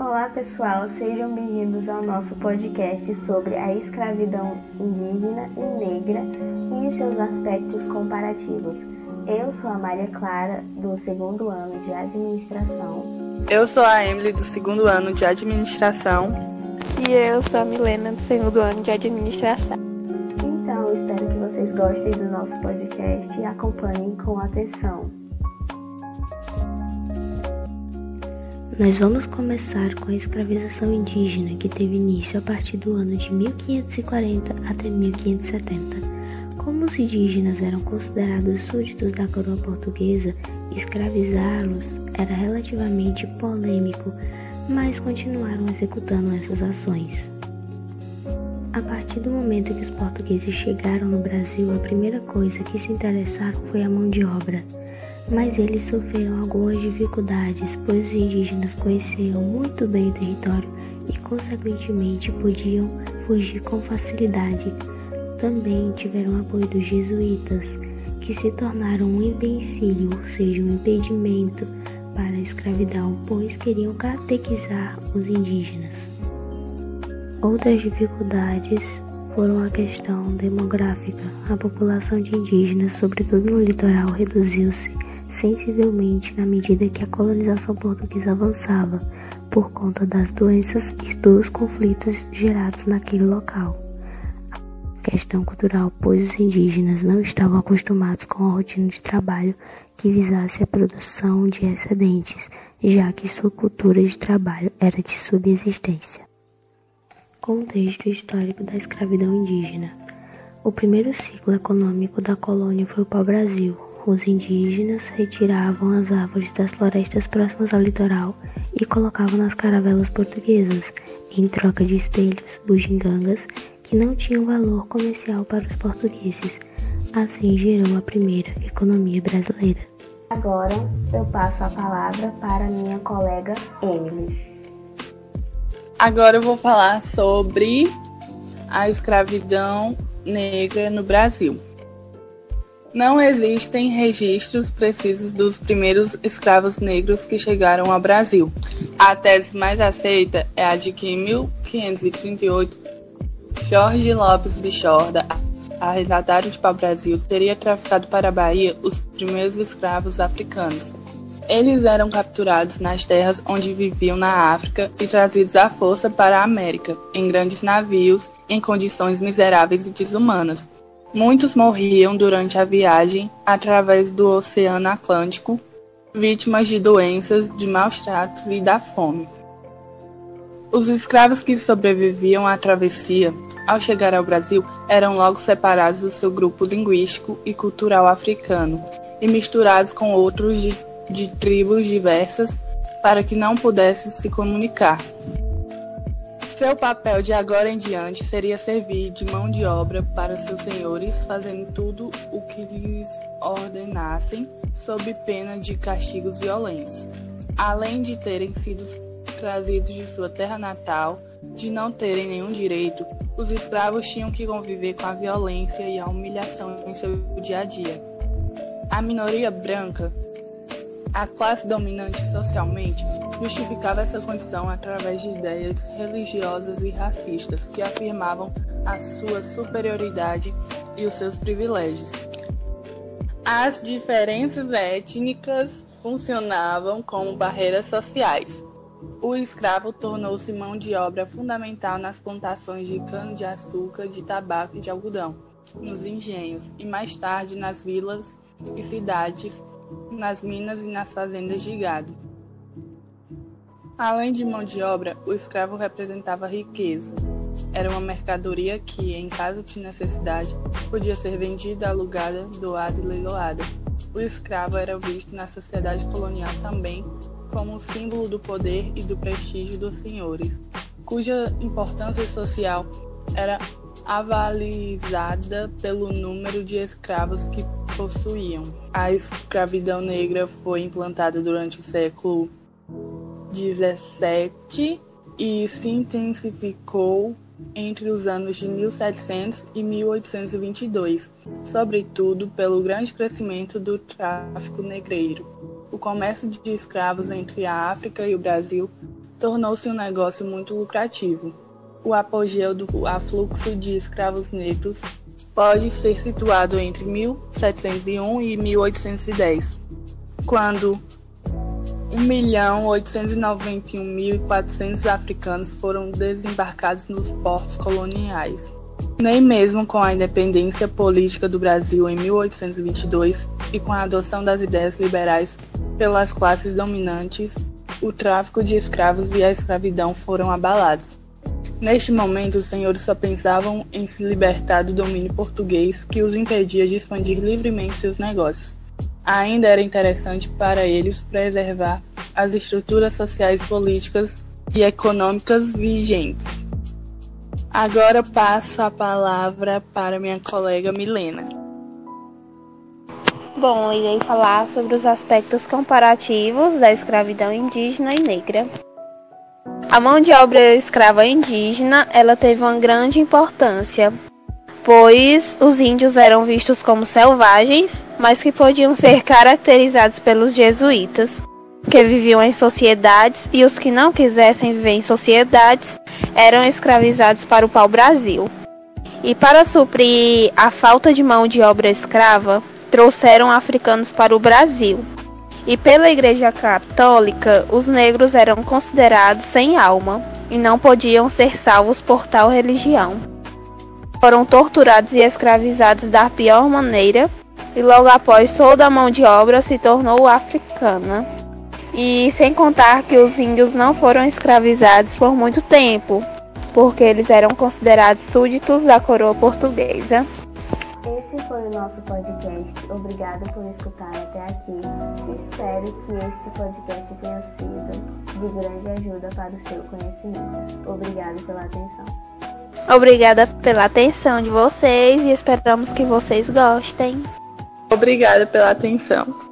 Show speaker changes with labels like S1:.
S1: Olá pessoal, sejam bem-vindos ao nosso podcast sobre a escravidão indígena e negra e seus aspectos comparativos. Eu sou a Maria Clara, do segundo ano de administração.
S2: Eu sou a Emily, do segundo ano de administração.
S3: E eu sou a Milena, do segundo ano de administração.
S1: Então, espero que vocês gostem do nosso podcast e acompanhem com atenção.
S4: Nós vamos começar com a escravização indígena, que teve início a partir do ano de 1540 até 1570. Como os indígenas eram considerados súditos da coroa portuguesa, escravizá-los era relativamente polêmico, mas continuaram executando essas ações. A partir do momento que os portugueses chegaram no Brasil, a primeira coisa que se interessaram foi a mão de obra mas eles sofreram algumas dificuldades, pois os indígenas conheciam muito bem o território e, consequentemente, podiam fugir com facilidade. Também tiveram apoio dos jesuítas, que se tornaram um empecilho, ou seja, um impedimento para a escravidão, pois queriam catequizar os indígenas. Outras dificuldades foram a questão demográfica. A população de indígenas, sobretudo no litoral, reduziu-se sensivelmente na medida que a colonização portuguesa avançava, por conta das doenças e dos conflitos gerados naquele local. A questão cultural, pois os indígenas não estavam acostumados com a rotina de trabalho que visasse a produção de excedentes, já que sua cultura de trabalho era de subsistência. Contexto histórico da escravidão indígena. O primeiro ciclo econômico da colônia foi o pau-brasil, os indígenas retiravam as árvores das florestas próximas ao litoral e colocavam nas caravelas portuguesas, em troca de espelhos, bugigangas, que não tinham valor comercial para os portugueses. Assim gerou a primeira economia brasileira.
S1: Agora eu passo a palavra para minha colega Emily.
S2: Agora eu vou falar sobre a escravidão negra no Brasil. Não existem registros precisos dos primeiros escravos negros que chegaram ao Brasil. A tese mais aceita é a de que em 1538, Jorge Lopes Bichorda, arrendatário de pau-brasil, teria traficado para a Bahia os primeiros escravos africanos. Eles eram capturados nas terras onde viviam na África e trazidos à força para a América, em grandes navios, em condições miseráveis e desumanas Muitos morriam durante a viagem através do Oceano Atlântico, vítimas de doenças, de maus tratos e da fome. Os escravos que sobreviviam à travessia, ao chegar ao Brasil, eram logo separados do seu grupo linguístico e cultural africano e misturados com outros de, de tribos diversas para que não pudessem se comunicar. Seu papel de agora em diante seria servir de mão de obra para seus senhores, fazendo tudo o que lhes ordenassem, sob pena de castigos violentos. Além de terem sido trazidos de sua terra natal, de não terem nenhum direito, os escravos tinham que conviver com a violência e a humilhação em seu dia a dia. A minoria branca, a classe dominante socialmente, justificava essa condição através de ideias religiosas e racistas que afirmavam a sua superioridade e os seus privilégios. As diferenças étnicas funcionavam como barreiras sociais. O escravo tornou-se mão de obra fundamental nas plantações de cana-de-açúcar, de tabaco e de algodão, nos engenhos e mais tarde nas vilas e cidades, nas minas e nas fazendas de gado. Além de mão de obra, o escravo representava riqueza. Era uma mercadoria que, em caso de necessidade, podia ser vendida, alugada, doada e leiloada. O escravo era visto na sociedade colonial também como um símbolo do poder e do prestígio dos senhores, cuja importância social era avalizada pelo número de escravos que possuíam. A escravidão negra foi implantada durante o século 17 e se intensificou entre os anos de 1700 e 1822, sobretudo pelo grande crescimento do tráfico negreiro. O comércio de escravos entre a África e o Brasil tornou-se um negócio muito lucrativo. O apogeu do afluxo de escravos negros pode ser situado entre 1701 e 1810, quando 1.891.400 africanos foram desembarcados nos portos coloniais. Nem mesmo com a independência política do Brasil em 1822 e com a adoção das ideias liberais pelas classes dominantes, o tráfico de escravos e a escravidão foram abalados. Neste momento, os senhores só pensavam em se libertar do domínio português que os impedia de expandir livremente seus negócios. Ainda era interessante para eles preservar as estruturas sociais, políticas e econômicas vigentes. Agora passo a palavra para minha colega Milena.
S3: Bom, irei falar sobre os aspectos comparativos da escravidão indígena e negra. A mão de obra escrava indígena, ela teve uma grande importância, pois os índios eram vistos como selvagens, mas que podiam ser caracterizados pelos jesuítas, que viviam em sociedades e os que não quisessem viver em sociedades eram escravizados para o pau-brasil. E para suprir a falta de mão de obra escrava, trouxeram africanos para o Brasil. E pela Igreja Católica, os negros eram considerados sem alma e não podiam ser salvos por tal religião. Foram torturados e escravizados da pior maneira, e logo após toda a mão de obra se tornou africana. E sem contar que os índios não foram escravizados por muito tempo, porque eles eram considerados súditos da coroa portuguesa.
S1: Esse foi o nosso podcast. Obrigada por escutar até aqui. Espero que este podcast tenha sido de grande ajuda para o seu conhecimento. Obrigada pela atenção.
S3: Obrigada pela atenção de vocês e esperamos que vocês gostem.
S2: Obrigada pela atenção.